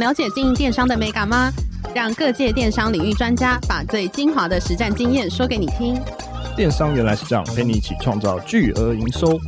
了解经营电商的美感吗？让各界电商领域专家把最精华的实战经验说给你听。电商原来是这样，陪你一起创造巨额营收。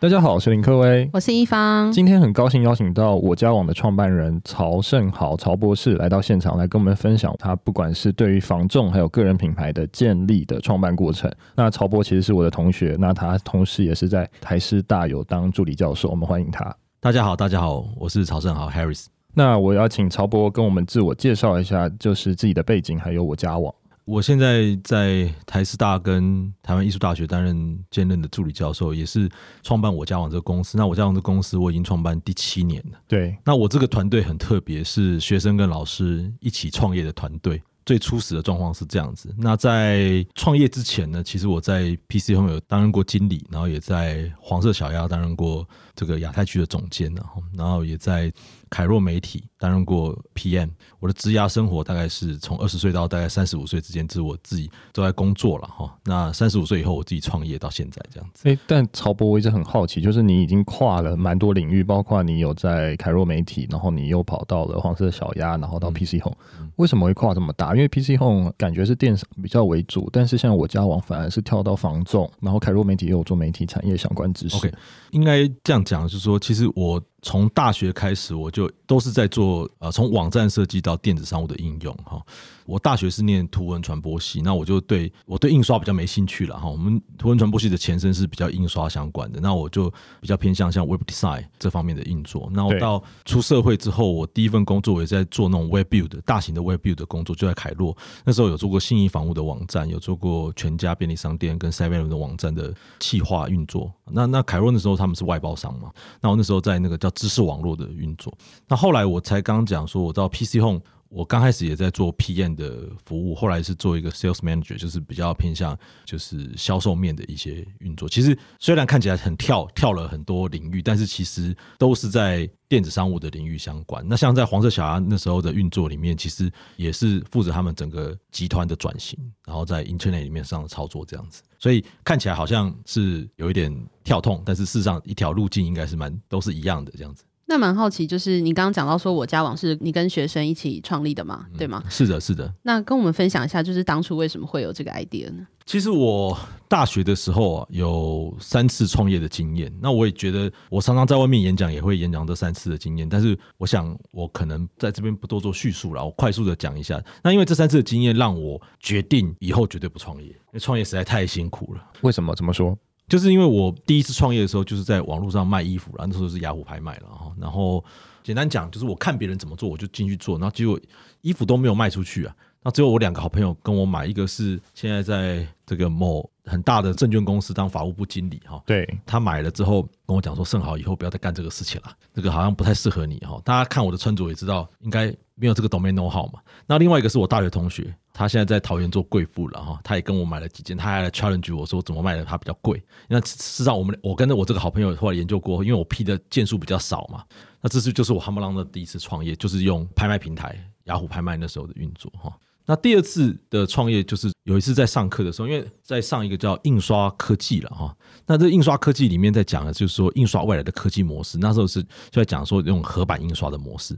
大家好，我是林科威，我是一方。今天很高兴邀请到我家网的创办人曹胜豪曹博士来到现场，来跟我们分享他不管是对于房仲还有个人品牌的建立的创办过程。那曹博其实是我的同学，那他同时也是在台师大有当助理教授。我们欢迎他。大家好，大家好，我是曹胜豪 Harris。那我要请曹博跟我们自我介绍一下，就是自己的背景，还有我家网。我现在在台师大跟台湾艺术大学担任兼任的助理教授，也是创办我家网这个公司。那我家网这个公司我已经创办第七年了。对，那我这个团队很特别，是学生跟老师一起创业的团队。最初始的状况是这样子。那在创业之前呢，其实我在 PC Home 有担任过经理，然后也在黄色小鸭担任过这个亚太区的总监，然后然后也在。凯若媒体担任过 PM，我的职涯生活大概是从二十岁到大概三十五岁之间，就是我自己都在工作了哈。那三十五岁以后，我自己创业到现在这样子。诶，但曹博我一直很好奇，就是你已经跨了蛮多领域，包括你有在凯若媒体，然后你又跑到了黄色小鸭，然后到 PC Home，嗯，为什么会跨这么大？因为 PC Home 感觉是电商比较为主，但是像我家网反而是跳到房仲，然后凯若媒体又有做媒体产业相关知识。OK，应该这样讲，就是说，其实我。从大学开始，我就都是在做啊，从网站设计到电子商务的应用哈。我大学是念图文传播系，那我就对我对印刷比较没兴趣了哈。我们图文传播系的前身是比较印刷相关的，那我就比较偏向像 Web Design 这方面的运作。那我到出社会之后，我第一份工作我也在做那种 Web Build 大型的 Web Build 的工作，就在凯洛。那时候有做过信义房屋的网站，有做过全家便利商店跟 Seven 的网站的企划运作。那那凯洛那时候他们是外包商嘛，那我那时候在那个叫知识网络的运作。那后来我才刚刚讲说，我到 PC Home，我刚开始也在做 PM 的服务，后来是做一个 Sales Manager，就是比较偏向就是销售面的一些运作。其实虽然看起来很跳跳了很多领域，但是其实都是在电子商务的领域相关。那像在黄色小鸭那时候的运作里面，其实也是负责他们整个集团的转型，然后在 Internet 里面上的操作这样子。所以看起来好像是有一点跳痛，但是事实上一条路径应该是蛮都是一样的这样子。那蛮好奇，就是你刚刚讲到说我家网是你跟学生一起创立的嘛，对吗？嗯，是的，是的。那跟我们分享一下，就是当初为什么会有这个 idea 呢？其实我大学的时候啊，有三次创业的经验。那我也觉得，我常常在外面演讲，也会演讲这三次的经验。但是，我想我可能在这边不多做叙述了，我快速的讲一下。那因为这三次的经验，让我决定以后绝对不创业，因为创业实在太辛苦了。为什么？怎么说？就是因为我第一次创业的时候，就是在网络上卖衣服，然后那时候是雅虎拍卖了哈。然后简单讲，就是我看别人怎么做，我就进去做，然后结果衣服都没有卖出去啊。那只有我两个好朋友跟我买，一个是现在在这个某很大的证券公司当法务部经理哈，对，他买了之后跟我讲说：“盛豪，以后不要再干这个事情了，这个好像不太适合你哈。”大家看我的穿着也知道，应该没有这个 domain know-how 嘛。那另外一个是我大学同学，他现在在桃园做贵妇了哈，他也跟我买了几件，他还来 challenge 我说怎么卖的他比较贵。那事实上我们我跟着我这个好朋友后来研究过，因为我批的件数比较少嘛，那这次就是我夯不啷的第一次创业，就是用拍卖平台雅虎拍卖那时候的运作哈。那第二次的创业就是有一次在上课的时候，因为在上一个叫印刷科技了哈。那这印刷科技里面在讲的就是说印刷未来的科技模式。那时候是就在讲说用合板印刷的模式。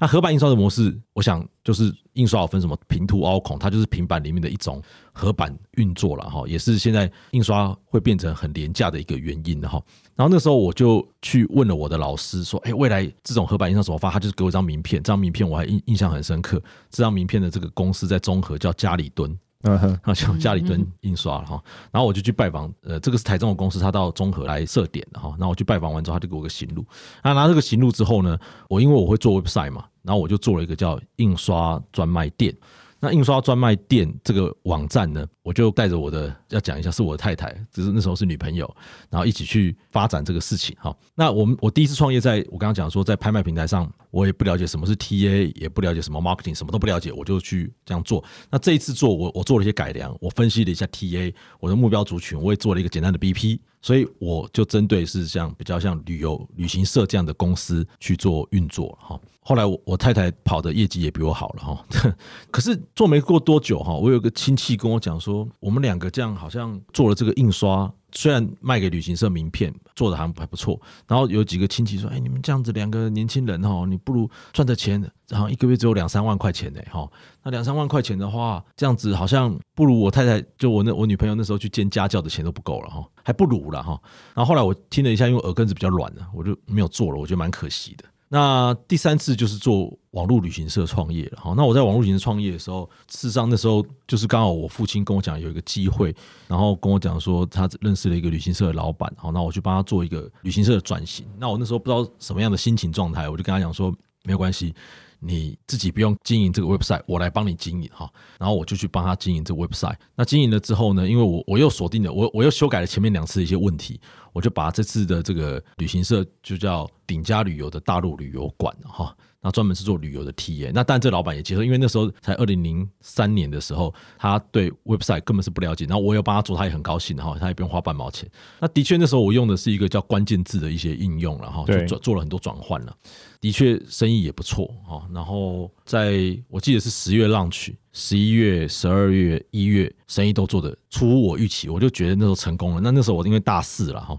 那合板印刷的模式，我想就是印刷有分什么平凸凹孔，它就是平板里面的一种合板运作了哈，也是现在印刷会变成很廉价的一个原因哈。然后那时候我就去问了我的老师，说：“哎，未来这种合板印刷怎么发？”他就是给我一张名片，这张名片我还印印象很深刻。这张名片的这个公司在中和叫嘉里敦，嗯哼，啊叫嘉里蹲印刷了哈。然后我就去拜访，呃，这个是台中的公司，他到中和来设点的哈。然后我去拜访完之后，他就给我个行路。那拿这个行路之后呢，我因为我会做 website 嘛，然后我就做了一个叫印刷专卖店。那印刷专卖店这个网站呢，我就带着我的要讲一下，是我的太太，只是那时候是女朋友，然后一起去发展这个事情哈。那我们我第一次创业，在我刚刚讲说，在拍卖平台上，我也不了解什么是 TA，也不了解什么 marketing，什么都不了解，我就去这样做。那这一次做，我我做了一些改良，我分析了一下 TA，我的目标族群，我也做了一个简单的 BP，所以我就针对是像比较像旅游旅行社这样的公司去做运作哈。后来我我太太跑的业绩也比我好了哈。可是做没过多久哈，我有个亲戚跟我讲说，我们两个这样好像做了这个印刷。虽然卖给旅行社名片做的还还不错，然后有几个亲戚说：“哎，你们这样子两个年轻人哈，你不如赚的钱，然后一个月只有两三万块钱呢，哈，那两三万块钱的话，这样子好像不如我太太就我那我女朋友那时候去兼家教的钱都不够了哈，还不如了哈。然后后来我听了一下，因为耳根子比较软了，我就没有做了，我觉得蛮可惜的。”那第三次就是做网络旅行社创业了，好，那我在网络旅行社创业的时候，事实上那时候就是刚好我父亲跟我讲有一个机会，然后跟我讲说他认识了一个旅行社的老板，好，那我去帮他做一个旅行社的转型。那我那时候不知道什么样的心情状态，我就跟他讲说没有关系。你自己不用经营这个 website，我来帮你经营哈。然后我就去帮他经营这个 website。那经营了之后呢，因为我我又锁定了我我又修改了前面两次的一些问题，我就把这次的这个旅行社就叫顶佳旅游的大陆旅游馆哈。那专门是做旅游的体验。那但这老板也接受，因为那时候才二零零三年的时候，他对 website 根本是不了解。然后我有帮他做，他也很高兴哈，他也不用花半毛钱。那的确那时候我用的是一个叫关键字的一些应用，然后就做做了很多转换了。的确生意也不错哈。然后在我记得是十月 launch，十一月、十二月、一月生意都做的出乎我预期，我就觉得那时候成功了。那那时候我因为大四了哈。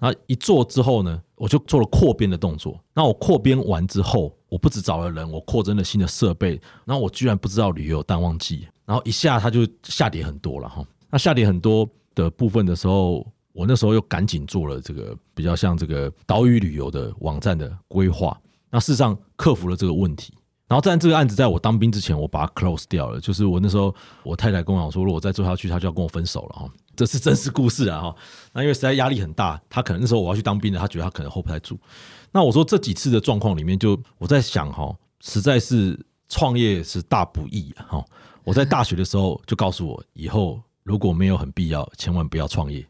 那一做之后呢，我就做了扩编的动作。那我扩编完之后，我不只找了人，我扩增了新的设备。然后我居然不知道旅游淡旺季，然后一下它就下跌很多了哈。那下跌很多的部分的时候，我那时候又赶紧做了这个比较像这个岛屿旅游的网站的规划。那事实上克服了这个问题。然后在这个案子在我当兵之前，我把它 close 掉了。就是我那时候，我太太跟我讲说，如果再做下去，她就要跟我分手了哈。这是真实故事啊哈。那因为实在压力很大，她可能那时候我要去当兵了，她觉得她可能 hold 不太住。那我说这几次的状况里面，就我在想哈，实在是创业是大不易哈。我在大学的时候就告诉我，以后如果没有很必要，千万不要创业。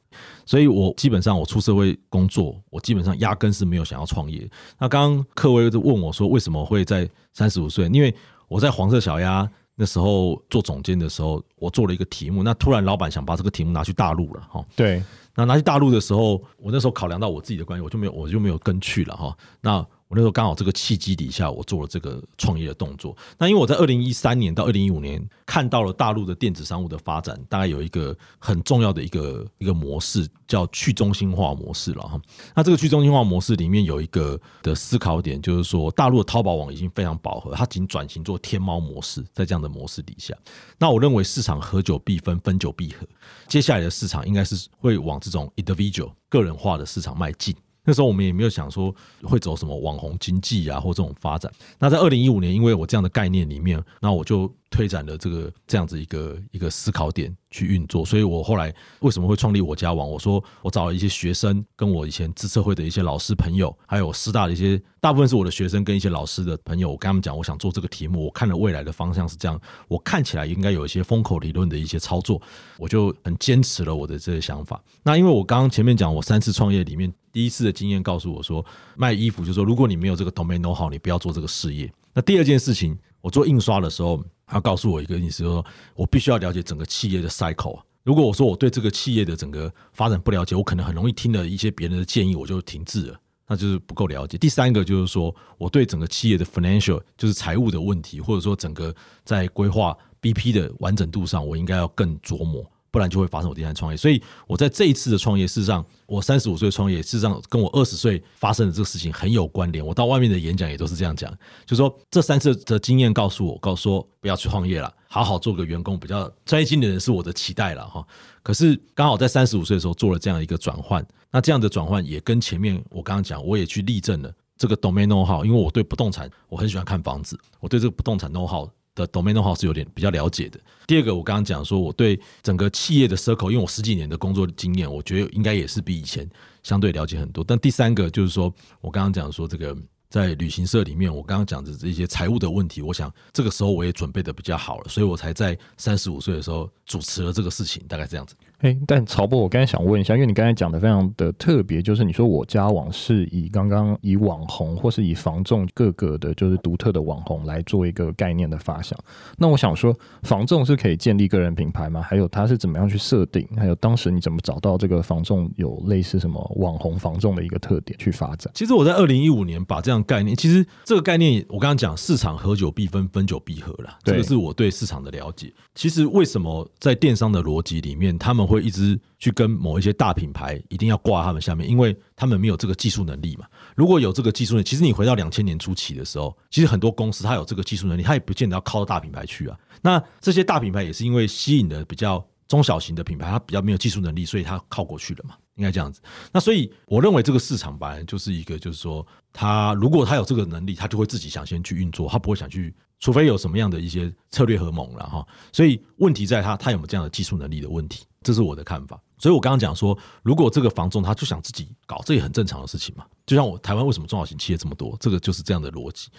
所以我基本上我出社会工作，我基本上压根是没有想要创业。那刚刚克威就问我说，为什么会在三十五岁？因为我在黄色小鸭那时候做总监的时候，我做了一个题目，那突然老板想把这个题目拿去大陆了哈。对，那拿去大陆的时候，我那时候考量到我自己的关系，我就没有我就没有跟去了哈。那我那时候刚好这个契机底下，我做了这个创业的动作。那因为我在二零一三年到二零一五年看到了大陆的电子商务的发展，大概有一个很重要的一个一个模式，叫去中心化模式了哈。那这个去中心化模式里面有一个的思考点，就是说大陆的淘宝网已经非常饱和，它仅转型做天猫模式。在这样的模式底下，那我认为市场合久必分，分久必合。接下来的市场应该是会往这种 individual 个人化的市场迈进。那时候我们也没有想说会走什么网红经济啊，或这种发展。那在二零一五年，因为我这样的概念里面，那我就。推展了这个这样子一个一个思考点去运作，所以我后来为什么会创立我家网？我说我找了一些学生，跟我以前资策会的一些老师朋友，还有师大的一些大部分是我的学生跟一些老师的朋友，我跟他们讲，我想做这个题目，我看了未来的方向是这样，我看起来应该有一些风口理论的一些操作，我就很坚持了我的这个想法。那因为我刚刚前面讲，我三次创业里面第一次的经验告诉我说，卖衣服就是说，如果你没有这个 domain know how，你不要做这个事业。那第二件事情，我做印刷的时候。他告诉我一个意思，说我必须要了解整个企业的 cycle。如果我说我对这个企业的整个发展不了解，我可能很容易听了一些别人的建议，我就停滞了，那就是不够了解。第三个就是说，我对整个企业的 financial，就是财务的问题，或者说整个在规划 BP 的完整度上，我应该要更琢磨。不然就会发生我第三创业，所以我在这一次的创业，事实上我三十五岁创业，事实上跟我二十岁发生的这个事情很有关联。我到外面的演讲也都是这样讲，就说这三次的经验告诉我，告诉说不要去创业了，好好做个员工，比较专业经理人是我的期待了哈。可是刚好在三十五岁的时候做了这样一个转换，那这样的转换也跟前面我刚刚讲，我也去例证了这个 domain know-how，因为我对不动产我很喜欢看房子，我对这个不动产 know-how。的 domain 化是有点比较了解的。第二个，我刚刚讲说，我对整个企业的 circle，因为我十几年的工作经验，我觉得应该也是比以前相对了解很多。但第三个就是说，我刚刚讲说，这个在旅行社里面，我刚刚讲的这些财务的问题，我想这个时候我也准备的比较好了，所以我才在三十五岁的时候主持了这个事情，大概这样子。哎，但曹博，我刚才想问一下，因为你刚才讲的非常的特别，就是你说我家网是以刚刚以网红或是以房仲各个的，就是独特的网红来做一个概念的发想。那我想说，房仲是可以建立个人品牌吗？还有它是怎么样去设定？还有当时你怎么找到这个房仲有类似什么网红房仲的一个特点去发展？其实我在二零一五年把这样概念，其实这个概念我刚刚讲市场合久必分，分久必合了，这个是我对市场的了解。其实为什么在电商的逻辑里面，他们会一直去跟某一些大品牌一定要挂他们下面，因为他们没有这个技术能力嘛。如果有这个技术能力，其实你回到两千年初期的时候，其实很多公司它有这个技术能力，它也不见得要靠大品牌去啊。那这些大品牌也是因为吸引的比较中小型的品牌，它比较没有技术能力，所以它靠过去了嘛，应该这样子。那所以我认为这个市场本来就是一个，就是说，它如果它有这个能力，它就会自己想先去运作，它不会想去。除非有什么样的一些策略和盟了哈，所以问题在他他有没有这样的技术能力的问题，这是我的看法。所以我刚刚讲说，如果这个房仲他就想自己搞，这也很正常的事情嘛。就像我台湾为什么中小型企业这么多，这个就是这样的逻辑。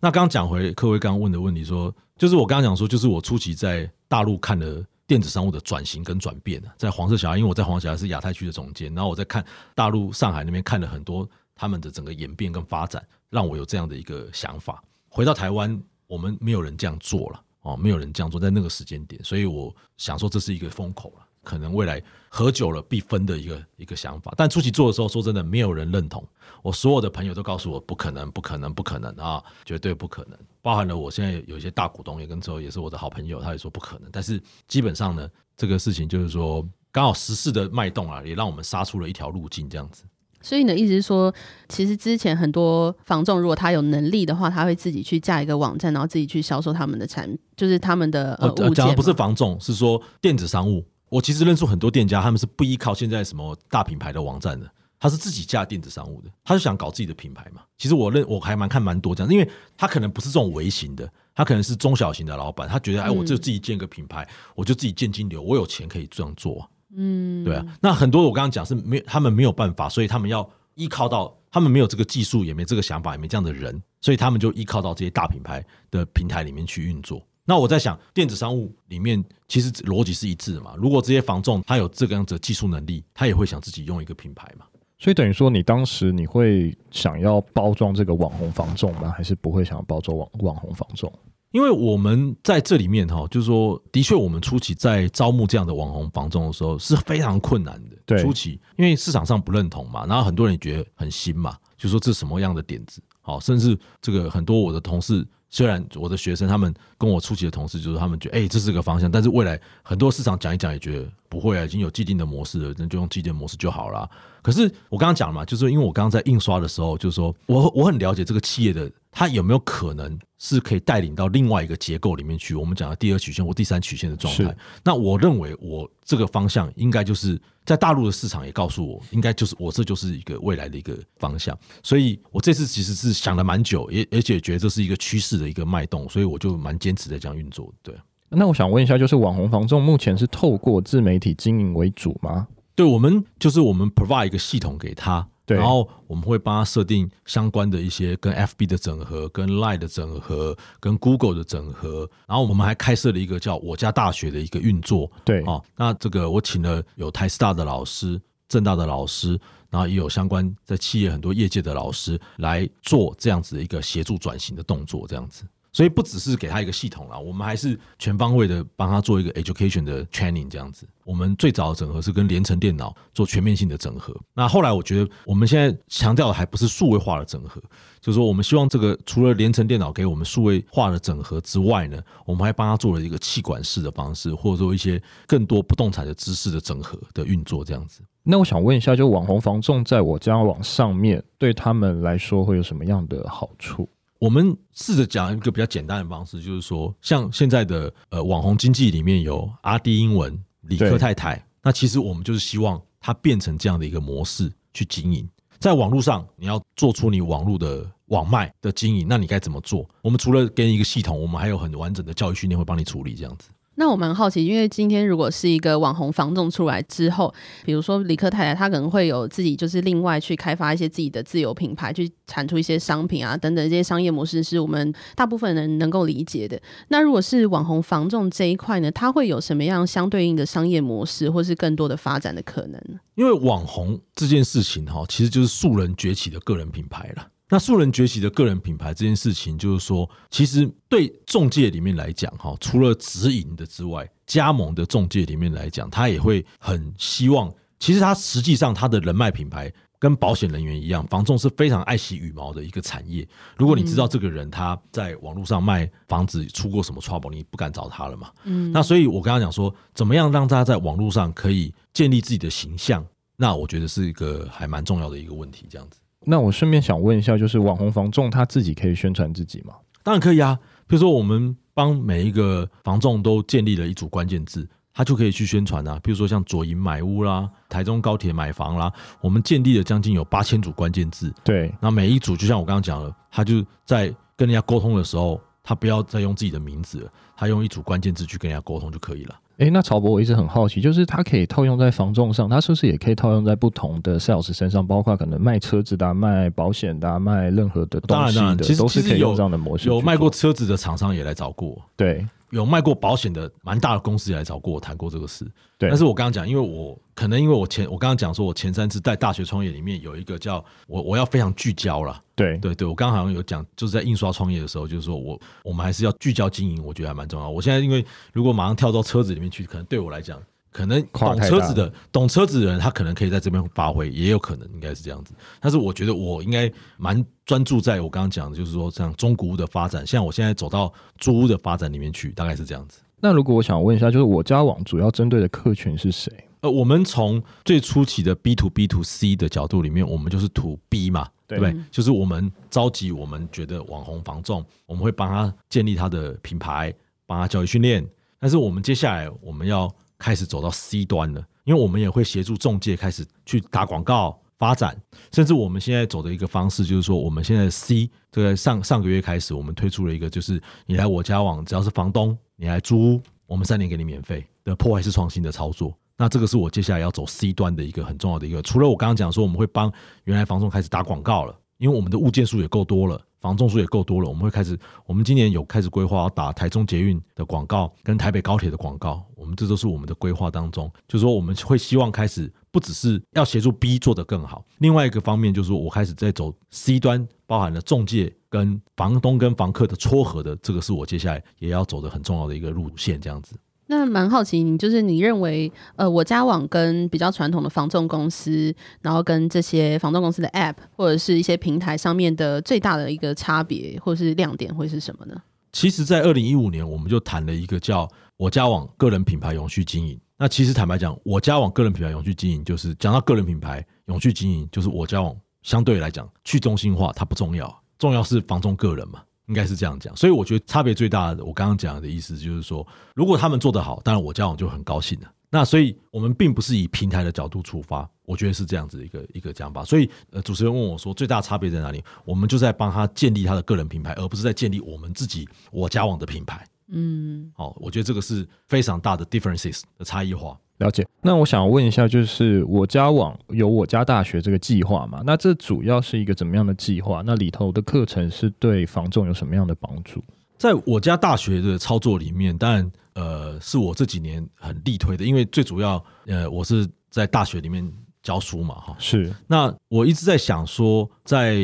那刚刚讲回各位刚刚问的问题，说就是我刚刚讲说，就是我初期在大陆看了电子商务的转型跟转变，在黄色小鸭，因为我在黄色小鸭是亚太区的总监，然后我在看大陆上海那边看了很多他们的整个演变跟发展，让我有这样的一个想法。回到台湾。我们没有人这样做了哦，没有人这样做在那个时间点，所以我想说这是一个风口了，可能未来合久了必分的一个一个想法。但初期做的时候，说真的，没有人认同。我所有的朋友都告诉我不可能，不可能，不可能啊，绝对不可能。包含了我现在有一些大股东也跟之后也是我的好朋友，他也说不可能。但是基本上呢，这个事情就是说刚好时势的脉动啊，也让我们杀出了一条路径，这样子。所以你的意思是说，其实之前很多房仲，如果他有能力的话，他会自己去架一个网站，然后自己去销售他们的产，就是他们的呃物件。讲的不是房仲，是说电子商务。我其实认识很多店家，他们是不依靠现在什么大品牌的网站的，他是自己架电子商务的，他就想搞自己的品牌嘛。其实我认我还蛮看蛮多这样，因为他可能不是这种微型的，他可能是中小型的老板，他觉得哎，我就自己建个品牌，嗯、我就自己建金流，我有钱可以这样做。嗯，对啊，那很多我刚刚讲是没他们没有办法，所以他们要依靠到他们没有这个技术，也没这个想法，也没这样的人，所以他们就依靠到这些大品牌的平台里面去运作。那我在想，电子商务里面其实逻辑是一致的嘛。如果这些房仲他有这个样子的技术能力，他也会想自己用一个品牌嘛。所以等于说，你当时你会想要包装这个网红房仲吗？还是不会想要包装网网红房仲？因为我们在这里面哈，就是说，的确，我们初期在招募这样的网红房仲的时候是非常困难的。对，初期因为市场上不认同嘛，然后很多人也觉得很新嘛，就说这是什么样的点子？好，甚至这个很多我的同事，虽然我的学生他们跟我初期的同事，就是他们觉得哎，这是个方向，但是未来很多市场讲一讲也觉得不会啊，已经有既定的模式了，那就用既定模式就好了。可是我刚刚讲了嘛，就是因为我刚刚在印刷的时候，就是说我我很了解这个企业的。它有没有可能是可以带领到另外一个结构里面去？我们讲的第二曲线或第三曲线的状态。那我认为我这个方向应该就是在大陆的市场也告诉我，应该就是我这就是一个未来的一个方向。所以我这次其实是想了蛮久，也而且觉得这是一个趋势的一个脉动，所以我就蛮坚持在这样运作。对，那我想问一下，就是网红房仲目前是透过自媒体经营为主吗？对，我们就是我们 provide 一个系统给他。对，然后我们会帮他设定相关的一些跟 FB 的整合、跟 Line 的整合、跟 Google 的整合，然后我们还开设了一个叫我家大学的一个运作。对，哦，那这个我请了有台师大的老师、正大的老师，然后也有相关在企业很多业界的老师来做这样子的一个协助转型的动作，这样子。所以不只是给他一个系统啦，我们还是全方位的帮他做一个 education 的 training 这样子。我们最早的整合是跟联成电脑做全面性的整合。那后来我觉得我们现在强调的还不是数位化的整合，就是说我们希望这个除了联成电脑给我们数位化的整合之外呢，我们还帮他做了一个气管式的方式，或者说一些更多不动产的知识的整合的运作这样子。那我想问一下，就网红房仲在我家网上面对他们来说会有什么样的好处？我们试着讲一个比较简单的方式，就是说，像现在的呃网红经济里面有阿迪英文、理科太太，那其实我们就是希望它变成这样的一个模式去经营。在网络上，你要做出你网络的网卖的经营，那你该怎么做？我们除了给你一个系统，我们还有很完整的教育训练会帮你处理这样子。那我蛮好奇，因为今天如果是一个网红房仲出来之后，比如说李克太太，她可能会有自己就是另外去开发一些自己的自有品牌，去产出一些商品啊等等这些商业模式，是我们大部分人能够理解的。那如果是网红房仲这一块呢，它会有什么样相对应的商业模式，或是更多的发展的可能呢？因为网红这件事情哈，其实就是素人崛起的个人品牌了。那素人崛起的个人品牌这件事情，就是说，其实对中介里面来讲，哈，除了直营的之外，加盟的中介里面来讲，他也会很希望。其实他实际上他的人脉品牌跟保险人员一样，房仲是非常爱惜羽毛的一个产业。如果你知道这个人他在网络上卖房子出过什么 trouble，你不敢找他了嘛。嗯。那所以我刚刚讲说，怎么样让大家在网络上可以建立自己的形象？那我觉得是一个还蛮重要的一个问题，这样子。那我顺便想问一下，就是网红房仲他自己可以宣传自己吗？当然可以啊。比如说，我们帮每一个房仲都建立了一组关键字，他就可以去宣传啊。比如说像左营买屋啦、台中高铁买房啦，我们建立了将近有八千组关键字。对，那每一组就像我刚刚讲了，他就在跟人家沟通的时候，他不要再用自己的名字了，他用一组关键字去跟人家沟通就可以了。哎、欸，那曹博，我一直很好奇，就是它可以套用在房仲上，它是不是也可以套用在不同的 sales 身上？包括可能卖车子的、卖保险的、卖任何的东西的，当然当然，其实都是可以用这样的模式。有卖过车子的厂商也来找过，对。有卖过保险的蛮大的公司也来找过我谈过这个事，对。但是我刚刚讲，因为我可能因为我前我刚刚讲说，我前三次在大学创业里面有一个叫我我要非常聚焦了，对对对。我刚刚好像有讲，就是在印刷创业的时候，就是说我我们还是要聚焦经营，我觉得还蛮重要。我现在因为如果马上跳到车子里面去，可能对我来讲。可能懂车子的、懂车子的人，他可能可以在这边发挥，也有可能应该是这样子。但是我觉得我应该蛮专注在我刚刚讲的，就是说像中古屋的发展，像我现在走到租屋的发展里面去，大概是这样子。那如果我想问一下，就是我家网主要针对的客群是谁？呃，我们从最初期的 B to B to C 的角度里面，我们就是 to B 嘛，对不对？就是我们召集我们觉得网红房仲，我们会帮他建立他的品牌，帮他教育训练。但是我们接下来我们要开始走到 C 端了，因为我们也会协助中介开始去打广告发展，甚至我们现在走的一个方式就是说，我们现在 C 这个上上个月开始，我们推出了一个，就是你来我家网，只要是房东，你来租，我们三年给你免费的破坏式创新的操作。那这个是我接下来要走 C 端的一个很重要的一个，除了我刚刚讲说我们会帮原来房东开始打广告了，因为我们的物件数也够多了。房仲数也够多了，我们会开始，我们今年有开始规划要打台中捷运的广告，跟台北高铁的广告，我们这都是我们的规划当中。就是说，我们会希望开始，不只是要协助 B 做得更好，另外一个方面就是说我开始在走 C 端，包含了中介跟房东跟房客的撮合的，这个是我接下来也要走的很重要的一个路线，这样子。那蛮好奇，你就是你认为，呃，我家网跟比较传统的房仲公司，然后跟这些房仲公司的 App 或者是一些平台上面的最大的一个差别或是亮点会是什么呢？其实，在二零一五年，我们就谈了一个叫“我家网个人品牌永续经营”。那其实坦白讲，我家网个人品牌永续经营，就是讲到个人品牌永续经营，就是我家网相对来讲去中心化，它不重要，重要是房仲个人嘛。应该是这样讲，所以我觉得差别最大的，我刚刚讲的意思就是说，如果他们做得好，当然我交往就很高兴了。那所以我们并不是以平台的角度出发，我觉得是这样子一个一个讲法。所以呃，主持人问我说，最大差别在哪里？我们就在帮他建立他的个人品牌，而不是在建立我们自己我交往的品牌。嗯，好，我觉得这个是非常大的 differences 的差异化。了解。那我想问一下，就是我家网有我家大学这个计划嘛？那这主要是一个怎么样的计划？那里头的课程是对房仲有什么样的帮助？在我家大学的操作里面，当然呃是我这几年很力推的，因为最主要呃我是在大学里面。教书嘛，哈，是。那我一直在想说，在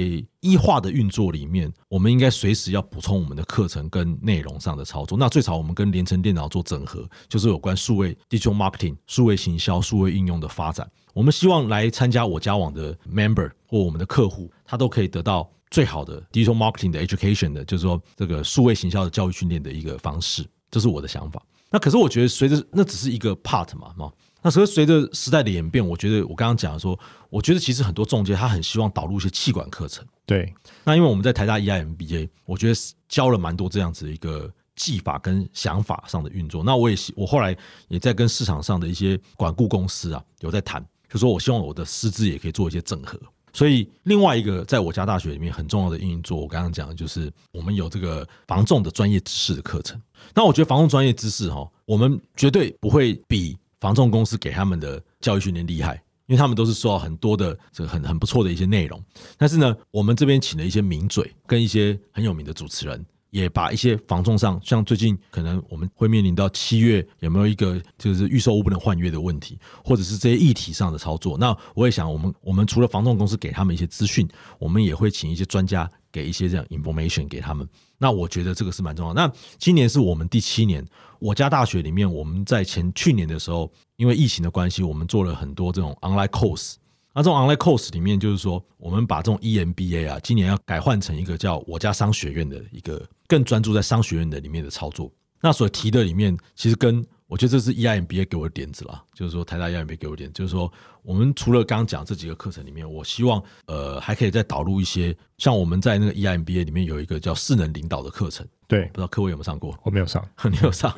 医化的运作里面，我们应该随时要补充我们的课程跟内容上的操作。那最少我们跟联成电脑做整合，就是有关数位 digital marketing、数位行销、数位应用的发展。我们希望来参加我家网的 member 或我们的客户，他都可以得到最好的 digital marketing 的 education 的，就是说这个数位行销的教育训练的一个方式。这是我的想法。那可是我觉得，随着那只是一个 part 嘛，嘛。那所以随着时代的演变，我觉得我刚刚讲的说，我觉得其实很多中介他很希望导入一些气管课程。对，那因为我们在台大 EIMBA，我觉得教了蛮多这样子的一个技法跟想法上的运作。那我也我后来也在跟市场上的一些管顾公司啊有在谈，就说我希望我的师资也可以做一些整合。所以另外一个在我家大学里面很重要的运作，我刚刚讲的就是我们有这个防重的专业知识的课程。那我觉得防重专业知识哈，我们绝对不会比防重公司给他们的教育训练厉害，因为他们都是受到很多的这个很很不错的一些内容。但是呢，我们这边请了一些名嘴跟一些很有名的主持人。也把一些房仲上，像最近可能我们会面临到七月有没有一个就是预售屋不能换约的问题，或者是这些议题上的操作。那我也想，我们我们除了房仲公司给他们一些资讯，我们也会请一些专家给一些这样 information 给他们。那我觉得这个是蛮重要。那今年是我们第七年，我家大学里面我们在前去年的时候，因为疫情的关系，我们做了很多这种 online course。那这种 online course 里面，就是说，我们把这种 EMBA 啊，今年要改换成一个叫我家商学院的一个更专注在商学院的里面的操作。那所提的里面，其实跟我觉得这是 EIMBA 给我的点子啦，就是说台大 EIMBA 给我的点，就是说我们除了刚刚讲这几个课程里面，我希望呃还可以再导入一些，像我们在那个 EIMBA 里面有一个叫势能领导的课程。对，不知道各位有没有上过？我没有上，你有上？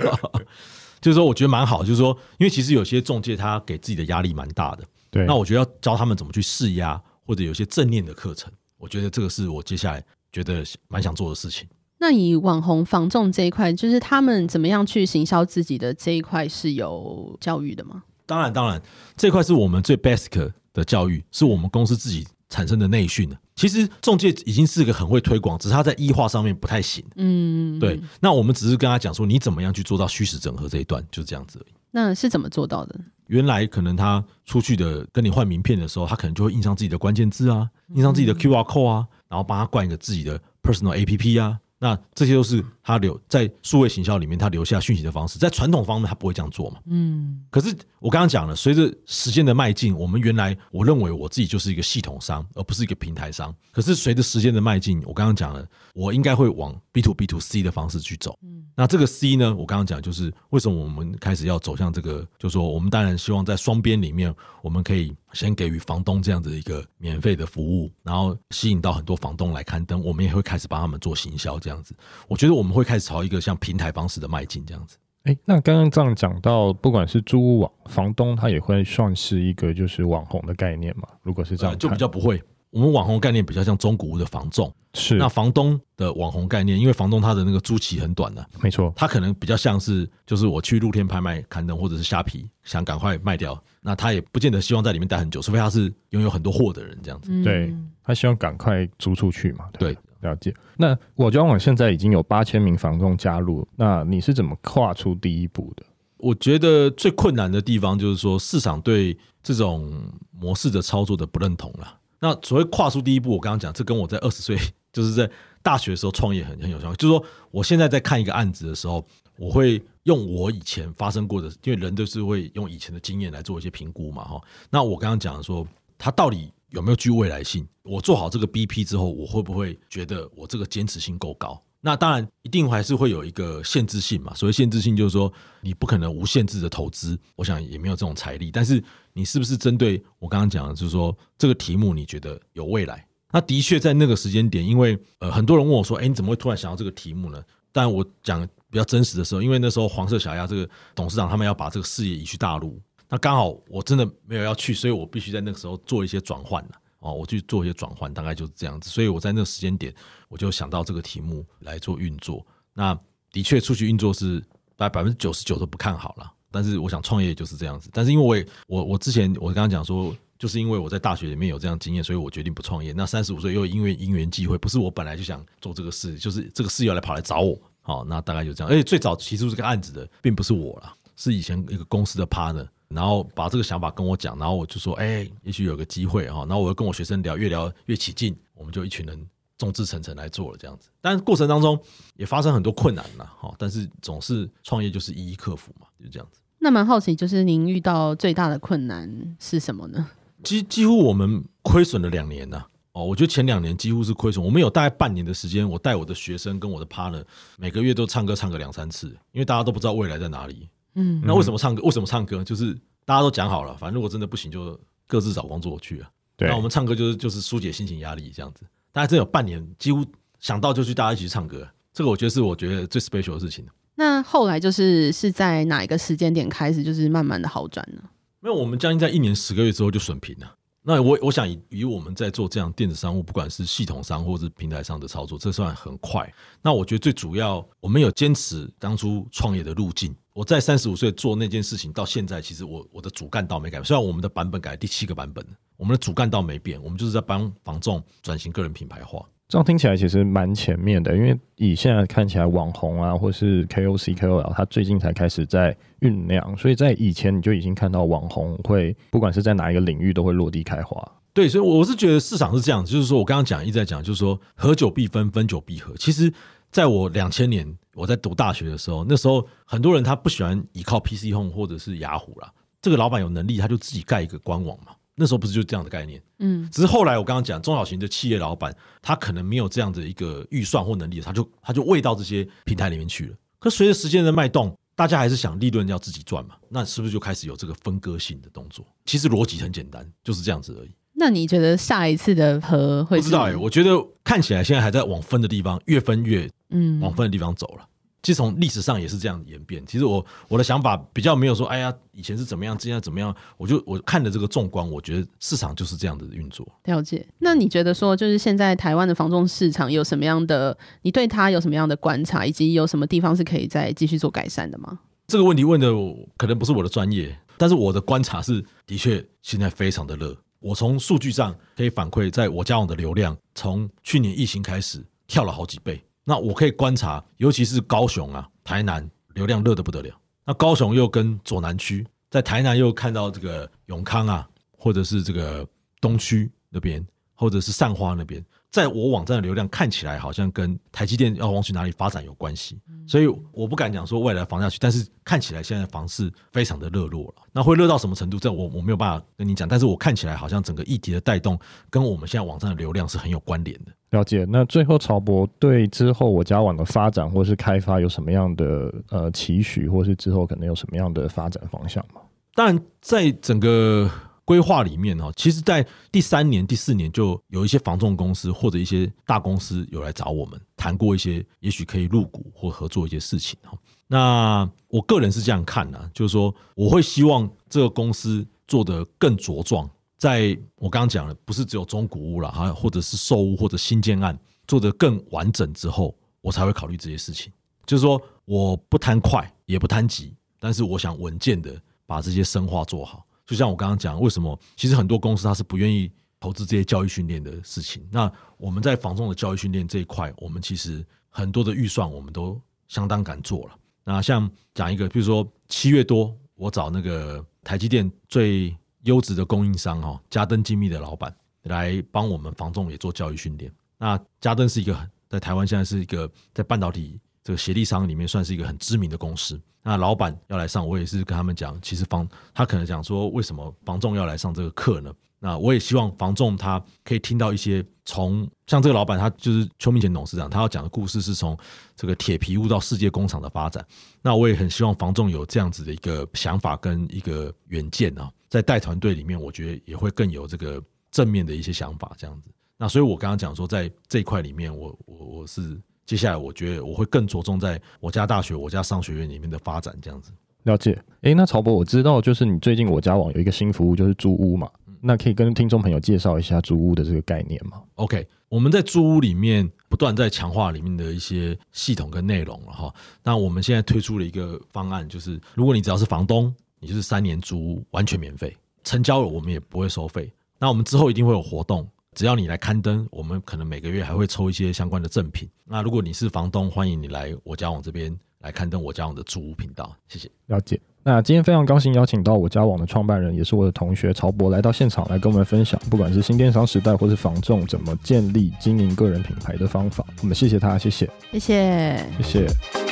就是说，我觉得蛮好，就是说，因为其实有些中介他给自己的压力蛮大的。对，那我觉得要教他们怎么去释压，或者有些正念的课程，我觉得这个是我接下来觉得蛮想做的事情。那以网红防重这一块，就是他们怎么样去行销自己的这一块是有教育的吗？当然，当然，这块是我们最 basic 的教育，是我们公司自己产生的内训的。其实中介已经是个很会推广，只是他在异化上面不太行。嗯，对。那我们只是跟他讲说，你怎么样去做到虚实整合这一段，就这样子而已。那是怎么做到的？原来可能他出去的跟你换名片的时候，他可能就会印上自己的关键字啊，印上自己的 QR code 啊，然后帮他灌一个自己的 personal APP 啊。那这些都是他留在数位行销里面，他留下讯息的方式。在传统方面，他不会这样做嘛？嗯。可是我刚刚讲了，随着时间的迈进，我们原来我认为我自己就是一个系统商，而不是一个平台商。可是随着时间的迈进，我刚刚讲了，我应该会往 B to B to C 的方式去走。嗯。那这个 C 呢？我刚刚讲就是为什么我们开始要走向这个，就是说我们当然希望在双边里面，我们可以。先给予房东这样子的一个免费的服务，然后吸引到很多房东来刊登，我们也会开始帮他们做行销，这样子。我觉得我们会开始朝一个像平台方式的迈进，这样子。哎，那刚刚这样讲到，不管是租屋网房东，他也会算是一个就是网红的概念嘛？如果是这样，就比较不会。我们网红概念比较像中古屋的房仲，是那房东的网红概念，因为房东他的那个租期很短的，没错，他可能比较像是就是我去露天拍卖刊登或者是虾皮，想赶快卖掉，那他也不见得希望在里面待很久，除非他是拥有很多货的人这样子，对，他希望赶快租出去嘛，对，对，了解。那我交网现在已经有八千名房东加入，那你是怎么跨出第一步的？我觉得最困难的地方就是说市场对这种模式的操作的不认同了。那所谓跨出第一步，我刚刚讲，这跟我在二十岁，就是在大学的时候创业很很有相关。就是说，我现在在看一个案子的时候，我会用我以前发生过的，因为人都是会用以前的经验来做一些评估嘛，哈。那我刚刚讲说，他到底有没有具未来性？我做好这个 BP 之后，我会不会觉得我这个坚持性够高？那当然，一定还是会有一个限制性嘛。所谓限制性，就是说你不可能无限制的投资，我想也没有这种财力。但是你是不是针对我刚刚讲的，就是说这个题目你觉得有未来？那的确在那个时间点，因为呃很多人问我说：“哎，你怎么会突然想到这个题目呢？”但我讲比较真实的时候，因为那时候黄色小鸭这个董事长他们要把这个事业移去大陆，那刚好我真的没有要去，所以我必须在那个时候做一些转换了。哦，我去做一些转换，大概就是这样子。所以我在那个时间点，我就想到这个题目来做运作。那的确出去运作是大概百分之九十九都不看好了。但是我想创业就是这样子。但是因为我也我我之前我刚刚讲说，就是因为我在大学里面有这样经验，所以我决定不创业。那三十五岁又因为因缘际会，不是我本来就想做这个事，就是这个事业来跑来找我。好，那大概就这样。而且最早提出这个案子的，并不是我啦，是以前一个公司的 partner。然后把这个想法跟我讲，然后我就说，哎，也许有个机会哈。然后我又跟我学生聊，越聊越起劲，我们就一群人众志成城来做了这样子。但过程当中也发生很多困难呐，哈。但是总是创业就是一一克服嘛，就这样子。那蛮好奇，就是您遇到最大的困难是什么呢？几几乎我们亏损了两年呐。哦，我觉得前两年几乎是亏损。我们有大概半年的时间，我带我的学生跟我的 partner 每个月都唱歌唱个两三次，因为大家都不知道未来在哪里。嗯，那为什么唱歌？为什么唱歌？就是大家都讲好了，反正如果真的不行，就各自找工作去啊。对，那我们唱歌就是就是疏解心情压力这样子。大家真有半年，几乎想到就去大家一起去唱歌。这个我觉得是我觉得最 special 的事情。那后来就是是在哪一个时间点开始，就是慢慢的好转呢？没有，我们将近在一年十个月之后就损平了。那我我想以以我们在做这样电子商务，不管是系统商或是平台上的操作，这算很快。那我觉得最主要，我们有坚持当初创业的路径。我在三十五岁做那件事情到现在，其实我我的主干道没改变。虽然我们的版本改了第七个版本，我们的主干道没变，我们就是在帮房仲转型个人品牌化。这样听起来其实蛮前面的，因为以现在看起来，网红啊，或是 KOC、KOL，他最近才开始在酝酿，所以在以前你就已经看到网红会，不管是在哪一个领域，都会落地开花。对，所以我是觉得市场是这样，就是说我刚刚讲一直在讲，就是说合久必分，分久必合。其实，在我两千年我在读大学的时候，那时候很多人他不喜欢依靠 PC Home 或者是雅虎啦，这个老板有能力，他就自己盖一个官网嘛。那时候不是就这样的概念，嗯，只是后来我刚刚讲中小型的企业老板，他可能没有这样的一个预算或能力，他就他就喂到这些平台里面去了。可随着时间的脉动，大家还是想利润要自己赚嘛，那是不是就开始有这个分割性的动作？其实逻辑很简单，就是这样子而已。那你觉得下一次的和会？不知道哎、欸，我觉得看起来现在还在往分的地方越分越嗯，往分的地方走了。其实从历史上也是这样演变。其实我我的想法比较没有说，哎呀，以前是怎么样，现在怎么样？我就我看的这个纵观，我觉得市场就是这样的运作。了解。那你觉得说，就是现在台湾的房仲市场有什么样的？你对它有什么样的观察，以及有什么地方是可以再继续做改善的吗？这个问题问的可能不是我的专业，但是我的观察是，的确现在非常的热。我从数据上可以反馈，在我家网的流量，从去年疫情开始跳了好几倍。那我可以观察，尤其是高雄啊、台南流量热得不得了。那高雄又跟左南区，在台南又看到这个永康啊，或者是这个东区那边，或者是善花那边。在我网站的流量看起来好像跟台积电要往去哪里发展有关系，所以我不敢讲说未来房价去，但是看起来现在房市非常的热络了。那会热到什么程度？这我我没有办法跟你讲，但是我看起来好像整个议题的带动跟我们现在网站的流量是很有关联的。了解。那最后曹博对之后我家网的发展或是开发有什么样的呃期许，或是之后可能有什么样的发展方向吗？当然，在整个。规划里面呢，其实，在第三年、第四年就有一些房仲公司或者一些大公司有来找我们谈过一些，也许可以入股或合作一些事情哈。那我个人是这样看的，就是说，我会希望这个公司做得更茁壮。在我刚刚讲的，不是只有中古屋了哈，或者是售屋或者新建案做得更完整之后，我才会考虑这些事情。就是说，我不贪快，也不贪急，但是我想稳健的把这些深化做好。就像我刚刚讲，为什么其实很多公司它是不愿意投资这些教育训练的事情？那我们在房仲的教育训练这一块，我们其实很多的预算我们都相当敢做了。那像讲一个，比如说七月多，我找那个台积电最优质的供应商哈，嘉登精密的老板来帮我们房仲也做教育训练。那嘉登是一个在台湾现在是一个在半导体这个协力商里面算是一个很知名的公司。那老板要来上，我也是跟他们讲，其实房他可能讲说，为什么房仲要来上这个课呢？那我也希望房仲他可以听到一些从像这个老板，他就是邱明前董事长，他要讲的故事是从这个铁皮屋到世界工厂的发展。那我也很希望房仲有这样子的一个想法跟一个远见啊，在带团队里面，我觉得也会更有这个正面的一些想法这样子。那所以我刚刚讲说，在这一块里面，我我我是。接下来，我觉得我会更着重在我家大学、我家商学院里面的发展，这样子。了解。诶，那曹博，我知道，就是你最近我家网有一个新服务，就是租屋嘛。那可以跟听众朋友介绍一下租屋的这个概念吗？OK，我们在租屋里面不断在强化里面的一些系统跟内容了哈。那我们现在推出了一个方案，就是如果你只要是房东，你就是三年租屋完全免费，成交了我们也不会收费。那我们之后一定会有活动。只要你来刊登，我们可能每个月还会抽一些相关的赠品。那如果你是房东，欢迎你来我家网这边来刊登我家网的租屋频道。谢谢。了解。那今天非常高兴邀请到我家网的创办人，也是我的同学曹博来到现场来跟我们分享，不管是新电商时代或是房仲怎么建立经营个人品牌的方法。我们谢谢他，谢谢，谢谢，谢谢。